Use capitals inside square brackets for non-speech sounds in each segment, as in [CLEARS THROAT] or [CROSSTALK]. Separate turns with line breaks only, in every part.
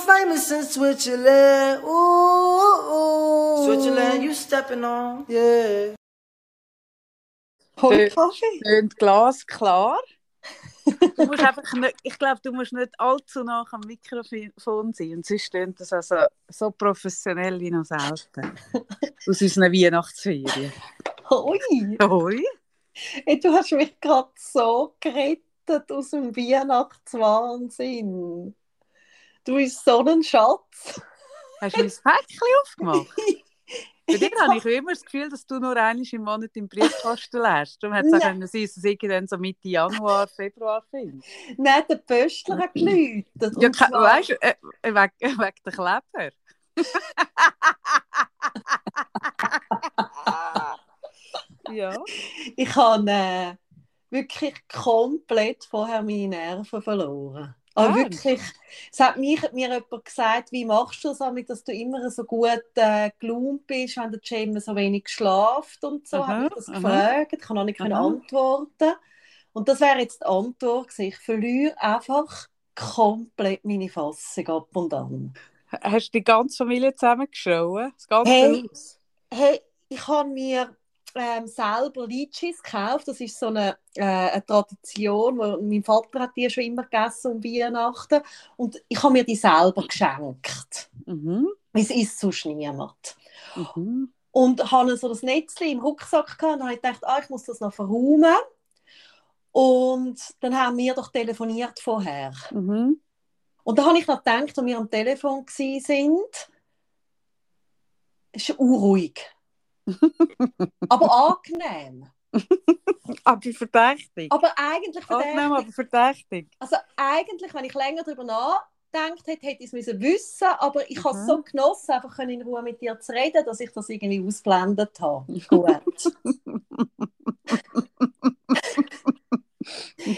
famous in Switzerland. Ooh, ooh.
Switzerland, you stepping on.
Yeah.
Hol Kaffee. Tönt glasklar. Du musst einfach nicht, ich glaube, du musst nicht allzu nah am Mikrofon sein. Und sonst tönt das also so professionell wie noch selten. Aus unseren Weihnachtsferien.
Hoi!
Hoi!
Hey, du hast mich gerade so gerettet aus dem Weihnachtswahnsinn. Du bist so ein Schatz.
Hast du mein Päckchen aufgemacht? [LAUGHS] Bei dir habe ich immer das Gefühl, dass du nur einmal im Monat im Briefkasten lernst. Darum hätte es auch sein, dass ich dann so Mitte Januar, [LAUGHS] Februar finde.
Nein, der Pöstler hat geläutet.
Ja, zwar... weißt du, äh, äh, wegen, äh, wegen der Kleber. [LAUGHS] ja.
Ich habe äh, wirklich komplett vorher meine Nerven verloren. Aber wirklich, es hat mich, mir jemand gesagt, wie machst du das damit, dass du immer so gut äh, gelaunt bist, wenn der Jim so wenig schlaft und so. Habe ich das aha. gefragt, ich kann auch nicht antworten. Und das wäre jetzt die Antwort gewesen. Ich verliere einfach komplett meine Fassung ab und an.
Hast du die ganze Familie zusammengeschaut? Das ganze
hey, Haus? Hey, ich habe mir ähm, selber Litschis gekauft. Das ist so eine, äh, eine Tradition, wo mein Vater hat die schon immer gegessen um Weihnachten und ich habe mir die selber geschenkt. Mhm. Es ist sonst niemand. Mhm. Und habe so das Netzchen im Rucksack gehabt und habe gedacht, ah, ich muss das noch verräumen. Und dann haben wir doch telefoniert vorher. Mhm. Und da habe ich noch gedacht, als wir am Telefon waren, ist unruhig. [LAUGHS] aber angenehm.
aber verdächtig.
Aber eigentlich verdächtig.
Angenehm, aber verdächtig.
Also eigentlich, wenn ich länger darüber nachgedacht hätte, hätte ich es müssen wissen aber ich mhm. habe es so genossen, einfach in Ruhe mit dir zu reden, dass ich das irgendwie ausblendet habe. Gut. [LAUGHS]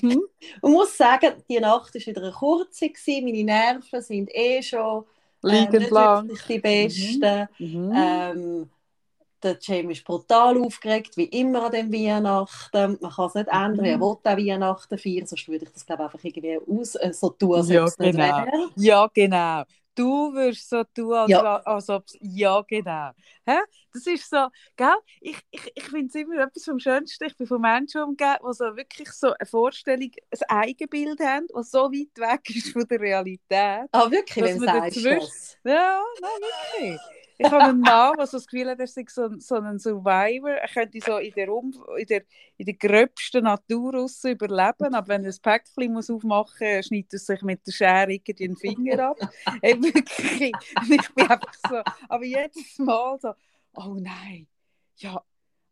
mhm. Man muss sagen, die Nacht war wieder eine kurze, meine Nerven sind eh schon
äh, nicht lang.
die besten. Mhm. mhm. Ähm, der Jamie ist brutal aufgeregt, wie immer an dem Weihnachten. Man kann es nicht ändern, er mhm. will auch Weihnachten feiern, sonst würde ich das glaube einfach irgendwie aus, äh, so tun, als
ja, es genau. Ja, genau. Du wirst so tun, als, ja. als ob ja, genau. Hä? Das ist so, gell? Ich, ich, ich finde es immer etwas vom Schönsten. Ich bin von Menschen umgeben, die so wirklich so eine Vorstellung, ein Eigenbild haben, das so weit weg ist von der Realität.
Ah, wirklich? Wenn du das?
Ja, nein, wirklich. Ich habe einen Mann, der so das Gefühl hat, er sei so, so ein Survivor. Er könnte so in der, um in der, in der gröbsten Natur raus überleben, aber wenn er ein Päckchen muss aufmachen muss, schneidet er sich mit der Schere den Finger ab. [LAUGHS] wirklich, ich bin einfach so, aber jedes Mal so, oh nein, ja,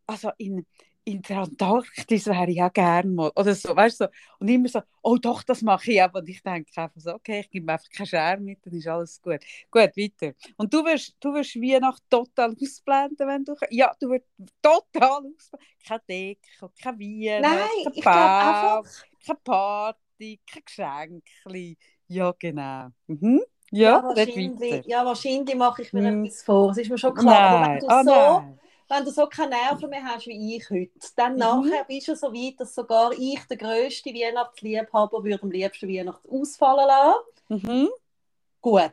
also in, in der Antarktis wäre ich auch gerne mal. Oder so, weißt du, so. Und immer so, oh doch, das mache ich auch. Und ich denke einfach so, okay, ich gebe einfach keinen Scherm mit, dann ist alles gut. Gut, weiter. Und du wirst, du wirst Weihnachten total ausblenden, wenn du, ja, du wirst total ausblenden. Keine Deko, kein Weihnachten,
Nein, kein ich Baum, einfach...
keine Party, kein Geschenk. Ja, genau. Mhm. Ja,
ja, wahrscheinlich, ja, wahrscheinlich mache ich mir hm. etwas vor. Das ist mir schon klar. Nein. Aber wenn du oh, so nein wenn du so keine Nerven mehr hast wie ich heute, dann mhm. nachher bist du so weit, dass sogar ich, der grösste Weihnachtsliebhaber, würde am liebsten Weihnachten ausfallen lassen. Mhm. Gut.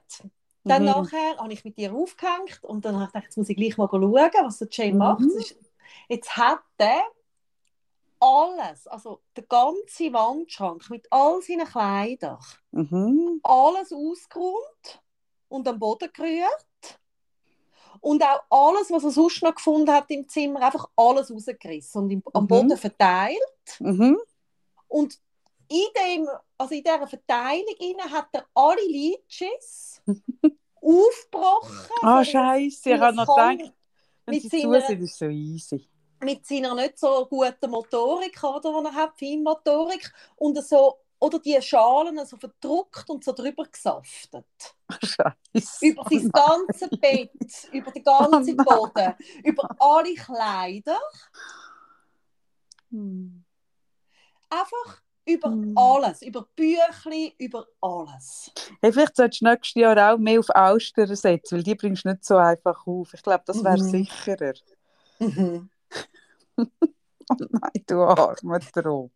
Dann mhm. nachher habe ich mit dir aufgehängt und dann habe ich gedacht, jetzt muss ich gleich mal schauen, was der Jane mhm. macht. Jetzt hat er alles, also der ganze Wandschrank mit all seinen Kleidern, mhm. alles ausgeräumt und am Boden gerührt und auch alles, was er sonst noch gefunden hat im Zimmer, einfach alles rausgerissen und im, am mhm. Boden verteilt. Mhm. Und in, dem, also in dieser Verteilung hat er alle Leeches [LAUGHS] aufgebrochen.
Ah, oh, Scheiße, ich habe noch gedacht, wenn sie zu sind, ist so easy.
Mit seiner nicht so guten Motorik, oder, die er hat, Feinmotorik, und so oder die Schalen so verdruckt und so drüber gesaftet.
Scheiße.
Über das ganze Bett, über den ganzen
Oh
Boden, über alle Kleider,
Hm.
einfach über
Hm.
alles, über Büchli, über alles.
Hey, vielleicht solltest du nächstes Jahr auch mehr auf Austern setzen, weil die bringst du nicht so einfach auf. Ich glaube, das wäre
Mhm.
sicherer.
Mhm. [LAUGHS]
Oh nein, du armer Tropf.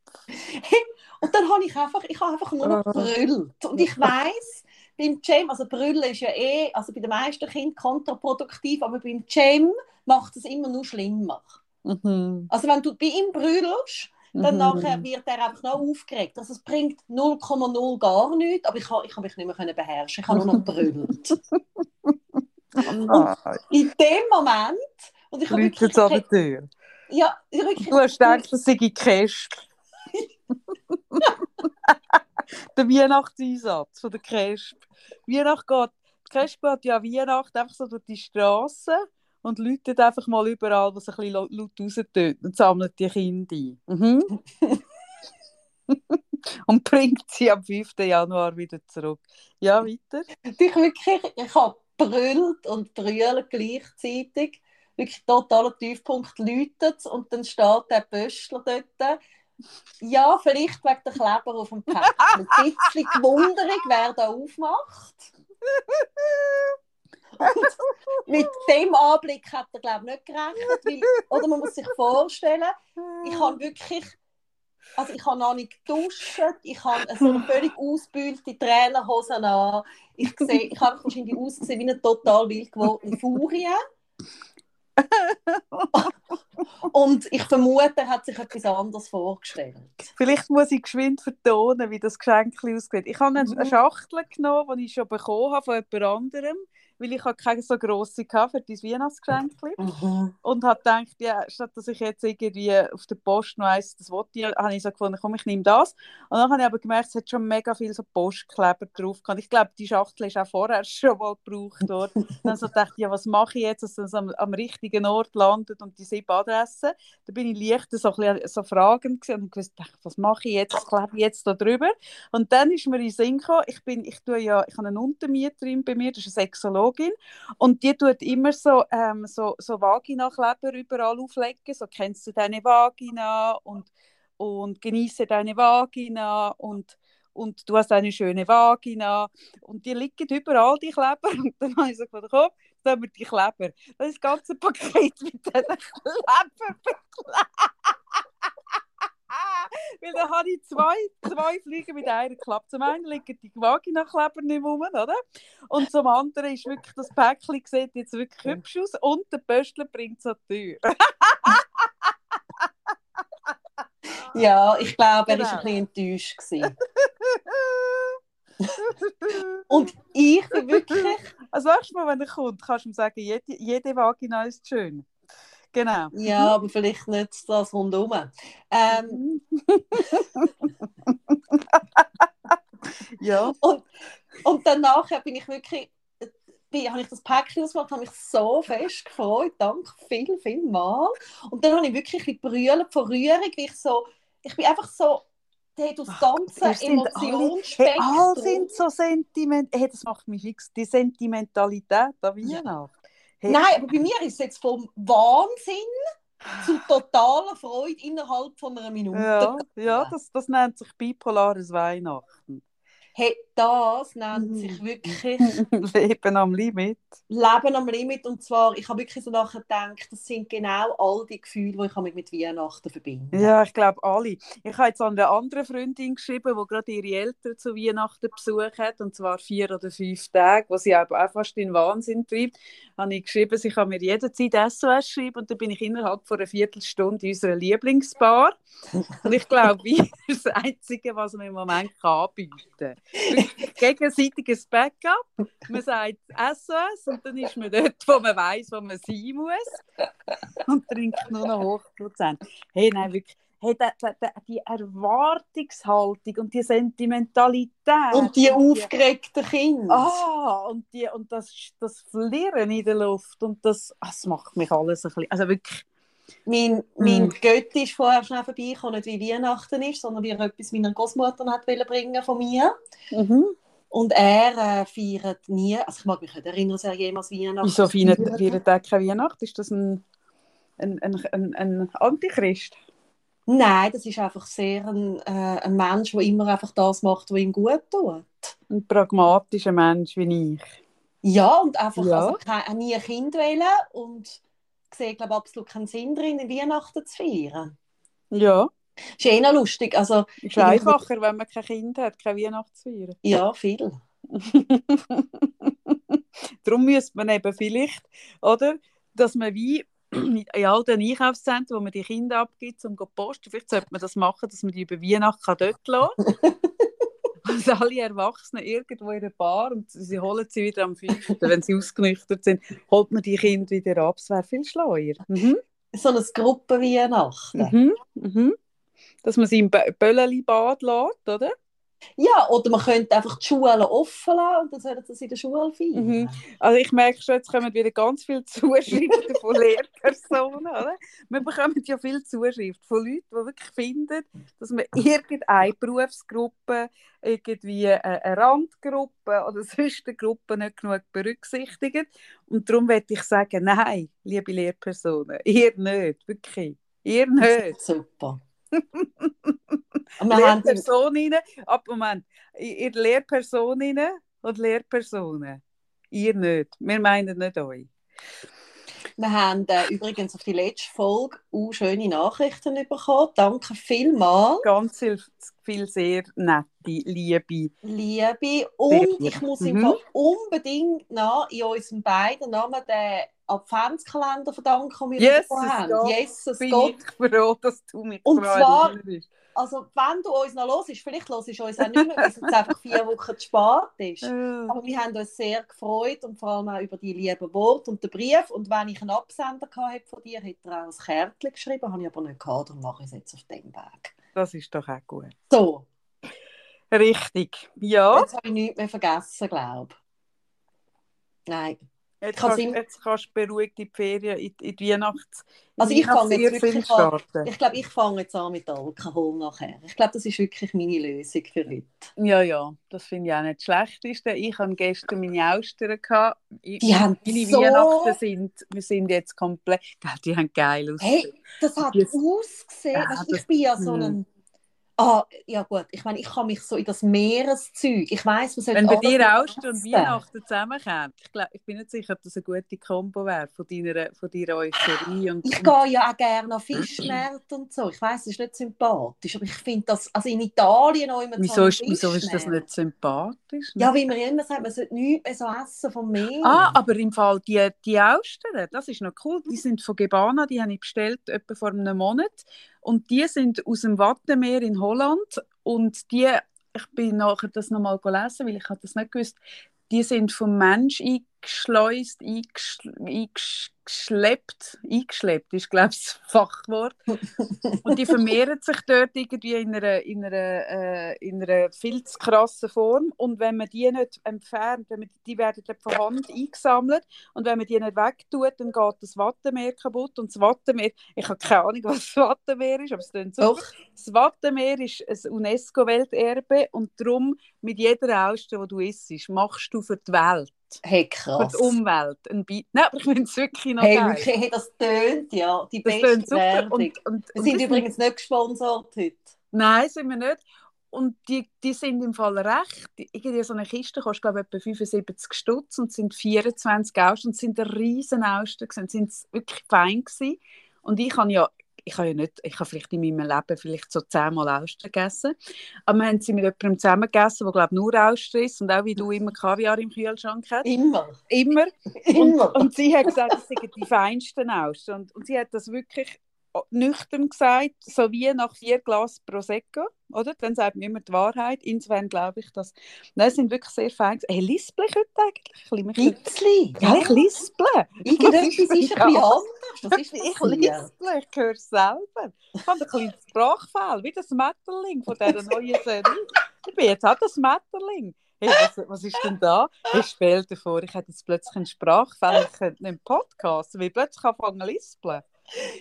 Und dann habe ich einfach, ich habe einfach nur noch
Ah.
brüllt. Und ich weiss, beim Jam, also Brüllen ist ja eh, also bei den meisten Kindern kontraproduktiv, aber beim Jam macht es immer nur schlimmer.
Mhm.
Also wenn du bei ihm brüllst, dann
Mhm.
nachher wird er einfach noch aufgeregt. Also es bringt 0,0 gar nichts, aber ich habe ich ha mich nicht mehr können beherrschen. Ich habe nur noch brüllt. [LAUGHS]
Oh nein.
In dem Moment, und ich habe wirklich,
jetzt an der Tür.
ja, ich wirklich,
Du hast gedacht, das sei Kesp. [LAUGHS] der Weihnachtseinsatz von der Kesp. Weihnacht geht, die Kesp geht ja Weihnacht einfach so durch die Straße und läutet einfach mal überall, was ein bisschen laut laut raustönt und sammelt die Kinder ein. Mhm. [LAUGHS] und bringt sie am 5. Januar wieder zurück. Ja, weiter.
ich wirklich, ich habe brüllt und brüllt gleichzeitig. Wirklich totaler Tiefpunkt läutet und dann steht der Böschler dort. Ja, vielleicht wegen der Kleber auf dem Päckchen. Ein bisschen gewunderig, wer da aufmacht. Und mit dem Anblick hat er, glaube ich, nicht gerechnet. Weil, oder man muss sich vorstellen, ich habe wirklich, also ich habe noch nicht geduscht, ich habe so eine völlig ausgebühlte Trainerhose an. Ich, sehe, ich habe wahrscheinlich ausgesehen wie eine total wild gewordene Furie. [LAUGHS] Und ich vermute, er hat sich etwas anderes vorgestellt.
Vielleicht muss ich geschwind vertonen, wie das Geschenk aussieht. Ich habe eine
Mhm.
Schachtel genommen, die ich schon bekommen habe von jemand anderem, weil ich habe keine so grosse hatte für dein Weihnachtsgeschenk. Und habe gedacht, ja, statt dass ich jetzt irgendwie auf der Post noch eins, das wollte ich, habe ich so gefunden, komm, ich nehme das. Und dann habe ich aber gemerkt, es hat schon mega viel so Postkleber drauf gehabt. Ich glaube, die Schachtel ist auch vorher schon mal gebraucht worden. [LAUGHS] dann so dachte ich, ja, was mache ich jetzt, dass es am, am richtigen Ort landet und die sieben Adressen. Da bin ich leicht so, ein bisschen, so fragend gewesen und dachte, was mache ich jetzt, was klebe ich jetzt da drüber? Und dann ist mir in den Sinn gekommen, ich, bin, ich, tue ja, ich habe eine Untermieterin bei mir, das ist eine Sexologin, und die tut immer so, ähm, so, so Vagina-Kleber überall auflegen, so kennst du deine Vagina? Und, und genieße deine Vagina? Und, und du hast eine schöne Vagina? Und die liegen überall, die Kleber, [LAUGHS] und dann habe ich so gedacht, komm, dann haben wir die Kleber. Das ist das ganze Paket mit diesen Kleber Weil da habe ich zwei, zwei Fliegen mit einer Klappe. Zum einen liegen die Vagina-Kleber nicht rum, oder? Und zum anderen ist wirklich, das Päckchen sieht jetzt wirklich hübsch aus und der Pöstler bringt es an die Tür.
Ja, ich glaube, er war
Genau.
ein bisschen enttäuscht. [LAUGHS] Und ich bin wirklich,
Also nächstes Mal, wenn er kommt, kannst du ihm sagen, jede, jede Vagina ist schön. Genau.
ja, aber vielleicht nicht das rundherum. Ähm, [LAUGHS]
Ja.
und dann nachher bin ich wirklich, bin, habe ich das Päckchen ausgemacht, habe mich so fest gefreut. Danke viel, viel mal. Und dann habe ich wirklich ein bisschen vor Rührung, wie ich so, ich bin einfach so, hat das ganze
sind alle- Hey,
Emotionsspektrum.
alle sind so sentiment. Hey, das macht mich fix. Die Sentimentalität an Weihnachten. Hey,
Nein, aber bei mir ist es jetzt vom Wahnsinn zu totaler Freude innerhalb von einer Minute.
Ja, ja das, das nennt sich bipolares Weihnachten.
Hey, das nennt
Mhm.
sich wirklich [LAUGHS]
Leben am Limit.
Leben am Limit. Und zwar, ich habe wirklich so nachher gedacht, das sind genau all die Gefühle, die ich mit, mit Weihnachten verbinde.
Ja, ich glaube alle. Ich habe jetzt an eine andere Freundin geschrieben, die gerade ihre Eltern zu Weihnachten besucht hat, und zwar vier oder fünf Tage, wo sie aber auch fast in Wahnsinn treibt. Habe ich geschrieben, sie kann mir jederzeit SOS schreiben und dann bin ich innerhalb von einer Viertelstunde in unserer Lieblingsbar. Und ich glaube, [LAUGHS] Wein ist das Einzige, was man im Moment anbieten kann. [LAUGHS] Gegenseitiges Backup. Man sagt SOS und dann ist man dort, wo man weiß, wo man sein muss. Und trinkt nur noch Hochprozent. Hey, nein, wirklich. Hey, da, da, da, die Erwartungshaltung und die Sentimentalität.
Und die aufgeregten Kinder.
Ah, und, die, und das, das Flirren in der Luft. Und das, ah, das macht mich alles ein bisschen. Also wirklich,
Mein, mein mm. Götti ist vorher schnell vorbeigekommen, nicht wie Weihnachten ist, sondern wie er etwas meiner Großmutter hat bringen von mir. Mhm. Und er äh, feiert nie, also ich mag mich nicht erinnern, dass er jemals Weihnachten
Wieso feiert er keine Weihnachten? Ist das ein, ein, ein, ein, ein Antichrist?
Nein, das ist einfach sehr ein, äh, ein Mensch, der immer einfach das macht, was ihm gut tut.
Ein pragmatischer Mensch wie ich.
Ja, und einfach ja. Also, nie ein Kind wählen und sehe, glaube absolut keinen Sinn drin, Weihnachten zu feiern.
Ja.
Ist eh noch lustig. Also,
ist einfacher, wenn man kein Kind hat, kein Weihnachten zu feiern.
Ja, viel. [LAUGHS]
Darum müsste man eben vielleicht, oder, dass man wie [CLEARS THROAT] in all den Einkaufszentren, wo man die Kinder abgibt, um zu posten, vielleicht sollte man das machen, dass man die über Weihnachten dort lassen [LAUGHS] kann. Also alle Erwachsenen irgendwo in der Bar und sie holen sie wieder am 5. wenn sie ausgenüchtert sind, holt man die Kinder wieder ab. Es wäre viel schleuer. Mhm.
So ein Gruppenweihnachten.
Mhm. Mhm. Dass man sie im Bölleli-Bad lässt, oder?
Ja, oder man könnte einfach die Schulen offen lassen und dann sollen sie in der Schule feiern.
Mhm. Also ich merke schon, jetzt kommen wieder ganz viele [LAUGHS] Zuschriften von Lehrpersonen. Oder? Wir bekommen ja viele Zuschriften von Leuten, die wirklich finden, dass man irgendeine Berufsgruppe, irgendwie eine Randgruppe oder sonst eine Gruppe nicht genug berücksichtigt. Und darum möchte ich sagen, nein, liebe Lehrpersonen, ihr nicht, wirklich. Ihr nicht.
Super.
Lehrpersonen, ab Moment, ihr Lehrpersonen und Lehrpersonen, ihr nicht, wir meinen nicht euch.
Wir haben äh, übrigens auf die letzte Folge auch schöne Nachrichten bekommen. Danke vielmals.
Ganz viel, viel sehr nette, liebe.
Liebe. Und ich muss mhm. unbedingt noch in unserem beiden Namen den Adventskalender verdanken,
den wir yes, haben. Jesus Gott. Ich froh, dass du mich
Und zwar, also wenn du uns noch los ist, vielleicht los ist uns auch nicht mehr, weil es jetzt einfach vier Wochen zu spät ist. [LAUGHS] Aber wir haben uns sehr gefreut und vor allem auch über die lieben Worte und den Brief. Und wenn ich einen Absender hatte von dir, hätte er auch ein Kärtchen geschrieben, habe ich aber nicht gehabt, darum mache ich es jetzt auf dem Weg.
Das ist doch auch gut.
So.
Richtig, ja.
Jetzt habe ich nichts mehr vergessen, glaube ich. Nein.
Jetzt kannst, jetzt kannst du beruhigt in die Ferien, in, in die Weihnachts...
Also ich fange jetzt wirklich an, ich glaube, ich fange jetzt an mit Alkohol nachher. Ich glaube, das ist wirklich meine Lösung für heute.
Ja, ja, das finde ich auch nicht schlecht. Ich hatte gestern meine Austern. Gehabt.
Die haben
meine
so...
Weihnachten sind, wir sind jetzt komplett... Die haben geil
ausgesehen. Hey, das hat ausgesehen. Ja, weißt, ich bin ja so ein hm. Ah, ja gut, ich meine, ich kann mich so in das Meereszeug, ich weiß, was
Wenn bei dir Austern und Weihnachten zusammenkommt, ich, glaub, ich bin nicht sicher, ob das eine gute Kombo wäre von deiner, von deiner Euphorie. Und,
ich gehe ja auch gerne auf Fischmärkte und so, ich weiß, das ist nicht sympathisch, aber ich finde das, also in Italien auch immer
wieso, ist, wieso ist das nicht sympathisch?
Ja, wie man immer sagt, man sollte nichts mehr so essen vom Meer.
Ah, aber im Fall die, die Austern, das ist noch cool, die sind von Gebana, die habe ich bestellt etwa vor einem Monat und die sind aus dem Wattenmeer in Holland. Und die, ich bin nachher das nochmal gelesen, weil ich das nicht gewusst, die sind vom Mensch eingeschleust, eingesch eingeschleppt, eingeschleppt ist, glaube ich, das Fachwort. Und die vermehren sich dort irgendwie in einer, in einer, äh, in einer viel zu krassen Form. Und wenn man die nicht entfernt, wenn man, die werden dann von Hand eingesammelt und wenn man die nicht wegtut, dann geht das Wattenmeer kaputt. Und das Wattenmeer, ich habe keine Ahnung, was das Wattenmeer ist, aber es klingt so. Doch. Das Wattenmeer ist ein UNESCO-Welterbe und darum mit jeder Auster, die du isst, machst du für die Welt
Hey, krass.
Für die Umwelt. Ein Be Nein, aber ich finde es wirklich noch
hey,
geil.
Wirklich, hey, das tönt, ja. Die das beste super. Und, und, wir sind übrigens nicht gesponsert heute.
Nein, sind wir nicht. Und die, die sind im Fall recht. Irgendwie so eine Kiste kostet, glaube ich, etwa 75 Stutz und sind 24 Austern und sind ein riesen Austern gewesen. Sind wirklich fein gewesen. Und ich habe ja ich habe ja nicht, ich habe vielleicht in meinem Leben vielleicht so zehnmal Austern gegessen. Aber wir haben sie mit jemandem zusammen gegessen, der glaube nur Austern ist und auch wie du immer Kaviar im Kühlschrank hast.
Immer.
Immer. Immer. Und, und sie hat gesagt, das sind die feinsten Austern. Und, und sie hat das wirklich nüchtern gesagt, so wie nach vier Glas Prosecco, oder? Dann sagt man immer die Wahrheit. Insofern glaube ich, dass... Nein, es sind wirklich sehr fein. Hey, lispel ich heute
eigentlich? Bisschen.
Ja, ich lisple.
Irgendetwas ist ein bisschen [LAUGHS] anders. Ist
ich lisple, ich höre es selber. Ich habe ein kleines Sprachfehl, wie das Metterling von dieser neuen Serie. Ich bin jetzt auch das Metterling. Hey, was, was ist denn da? Ich stell dir vor, ich hätte jetzt plötzlich einen Sprachfehler, ich könnte nicht Podcast, weil ich plötzlich anfangen zu lispeln.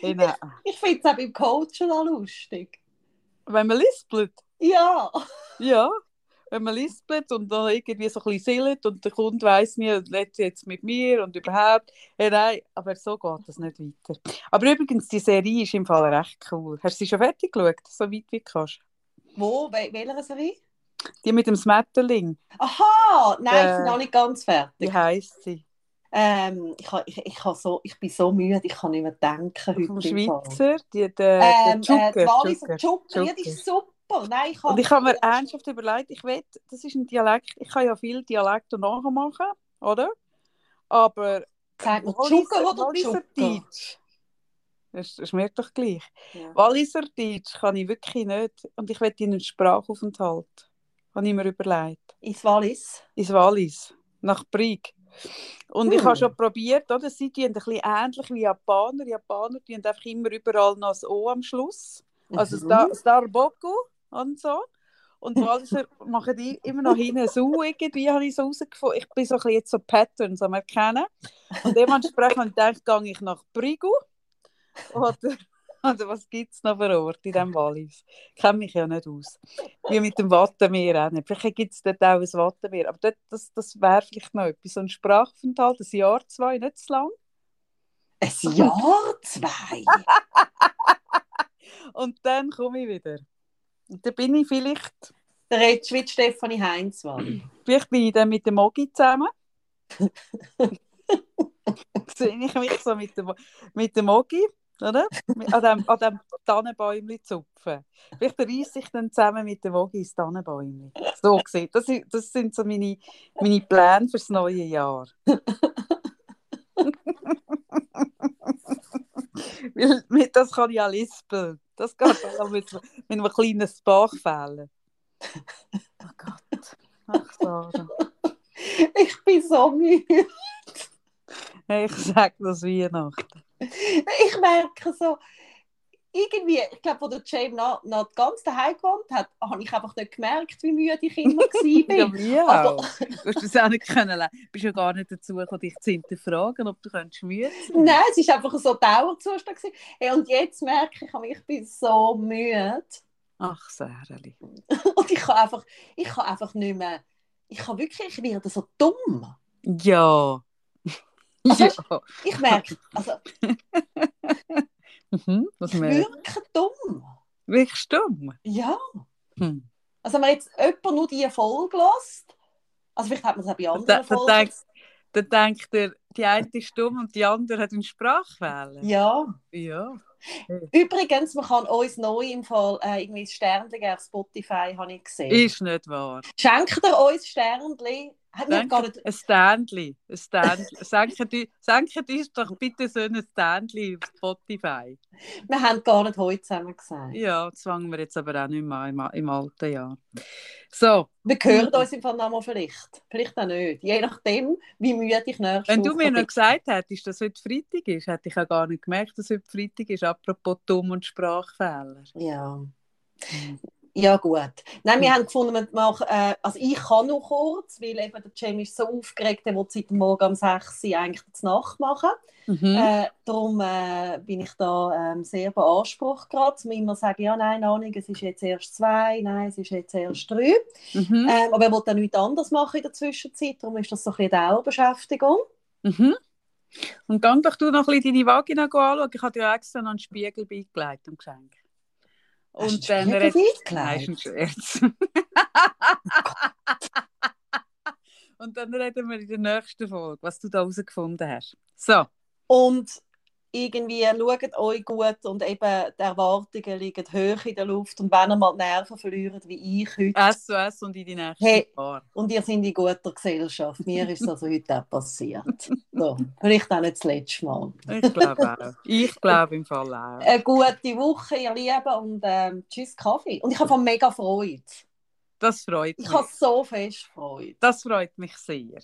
Genau.
Ich finde es auch beim Coachen auch lustig.
Wenn man lispelt?
Ja.
Ja. Wenn man lispelt und dann irgendwie so ein bisschen sillet und der Kunde weiss nicht, sie jetzt mit mir und überhaupt. Hey, nein, aber so geht das nicht weiter. Aber übrigens, die Serie ist im Fall recht cool. Hast du sie schon fertig geschaut, so weit wie du kannst?
Wo? Wel welcher Serie?
Die mit dem Smetterling.
Aha! Nein, ich bin
Äh,
noch nicht ganz fertig.
Wie heisst sie?
Ähm, ich, ha- ich, ich, ha so, ich bin so müde, ich kann nicht mehr denken heute.
Vom. Schweizer, die, der,
Ähm,
der
äh. Walliser ja, die ist super. Nein, ich
Und ich habe mir ernsthaft überlegt, ich will, das ist ein Dialekt, ich kann ja viel Dialekte nachmachen, oder? Aber
Sag mal, Zucker oder?
Deutsch, das ist mir doch gleich.
Ja.
Walliser Deutsch kann ich wirklich nicht. Und ich will in einen Sprachaufenthalt. Habe ich mir überlegt.
Ins Wallis.
Ins Wallis, nach Brig. Und ich
Hm.
habe schon probiert, oder? Sie tun ein bisschen ähnlich wie Japaner. Japaner tun einfach immer überall noch das O am Schluss. Also
Mhm.
Star, Starboku und so. Und die [LAUGHS] Walliser machen die immer noch hinten so irgendwie, habe ich so rausgefunden. Ich bin so ein bisschen jetzt so Patterns am erkennen. Und dementsprechend habe ich gehe ich nach Brigu. Oder, [LAUGHS] oder was gibt es noch für Orte in diesem Wallis? Ich kenne mich ja nicht aus. Wie mit dem Wattenmeer auch nicht. Vielleicht gibt es dort auch ein Wattenmeer. Aber dort, das, das wäre vielleicht noch etwas. So ein Sprachaufenthalt, ein Jahr, zwei, nicht zu lang.
Ein Jahr, zwei. [LAUGHS]
Und dann komme ich wieder. Und dann bin ich vielleicht
Der redest die Stefanie Heinz war.
Vielleicht bin ich dann mit dem Mogi zusammen. [LAUGHS] Sehe ich mich so mit dem, mit dem Mogi, oder? An dem, an dem Tannenbäumchen zupfen. Vielleicht reisse ich dann zusammen mit dem Mogi ins Tannenbäumchen. So gesehen. Das, sind- das sind so meine, meine Pläne fürs neue Jahr. [LAUGHS] Weil mit das kann ich ja lispeln. Das geht auch mit, mit einem kleinen Sprachfehler. Oh Gott. Ach, Sarah.
Ich bin so müde.
Ich sage das Weihnachten. [LAUGHS]
Ich merke so, irgendwie, ich glaube, als der James noch, noch ganz daheim gewohnt hat, habe ich einfach nicht gemerkt, wie müde ich immer [LAUGHS]
Ja,
war.
wie
Also-
auch. Du hast das auch nicht können. lernen. Du bist ja gar nicht dazu gekommen, dich zu hinterfragen, ob du könntest müde sein
Nein, es war einfach so ein Dauerzustand. Hey, und jetzt merke ich, ich bin so müde.
Ach, Säreli. [LAUGHS]
Und ich kann einfach, ich kann einfach nicht mehr, ich kann wirklich, ich werde so dumm.
Ja.
Also,
ja.
Ich merke, also,
Mhm. Was
ich wirke dumm.
wirklich stumm.
Ja.
Hm.
Also, wenn man jetzt jemand nur diese Folge lässt, also vielleicht hat man es auch bei
Da,
anderen
da,
Folgen.
denkt, da denkt er, die eine ist stumm und die andere hat einen Sprachfehler.
ja.
Ja.
Übrigens, man kann uns neu im Fall äh, irgendwie ein Sternchen auf Spotify, habe ich gesehen.
Ist nicht wahr.
Schenkt ihr uns Sternchen?
Ein Standli. Ein Standli. Senket uns- doch bitte so ein Standli auf Spotify.
Wir haben gar nicht heute zusammen gesagt.
Ja, das fangen wir jetzt aber auch nicht mehr an im, im alten Jahr. So,
Wir hören uns im Fall nochmal vielleicht. Vielleicht auch nicht. Je nachdem, wie müde ich nächste
wenn du mir noch gesagt hättest, dass heute Freitag ist, hätte ich auch gar nicht gemerkt, dass heute Freitag ist, apropos dumm und Sprachfehler.
Ja. Ja, gut. Nein, wir haben gefunden, wir machen, äh, also ich kann noch kurz, weil eben der Jamie ist so aufgeregt, er will seit Morgen um 6 Uhr eigentlich die Nacht machen.
Mhm.
Äh, darum äh, bin ich da ähm, sehr beansprucht gerade, um immer zu sagen, ja, nein, Ahnung, es ist jetzt erst zwei, nein, es ist jetzt erst drei.
Mhm.
Ähm, aber er will dann nichts anderes machen in der Zwischenzeit, darum ist das so ein bisschen Dauerbeschäftigung.
Mhm. Und dann doch du noch ein bisschen deine Vagina anschauen. Ich habe dir extra noch einen Spiegel beigelegt am Geschenk.
Hast
Und dann
den
red-
Spiegel
Nein,
beigelegt?
ist ein Scherz. Und dann reden wir in der nächsten Folge, was du da herausgefunden hast. So,
Und irgendwie schaut euch gut und eben die Erwartungen liegen hoch in der Luft. Und wenn ihr mal die Nerven verliert, wie ich heute,
SOS und in die nächsten
Hey.
Jahre.
und ihr seid in guter Gesellschaft, mir ist das also heute auch passiert. [LAUGHS] So, vielleicht auch nicht das letzte Mal.
Ich glaube auch. Ich glaube im Fall auch.
Eine gute Woche, ihr Lieben, und ähm, tschüss Kaffee. Und ich habe mega Freude.
Das freut mich.
Ich habe so fest Freude.
Das freut mich sehr.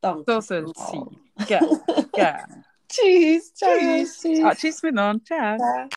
Danke.
So soll es sein. Gerne. Gerne. [LAUGHS]
Tschüss.
Tschüss.
Tschüss.
Ah, tschüss miteinander. Ciao.
Ciao.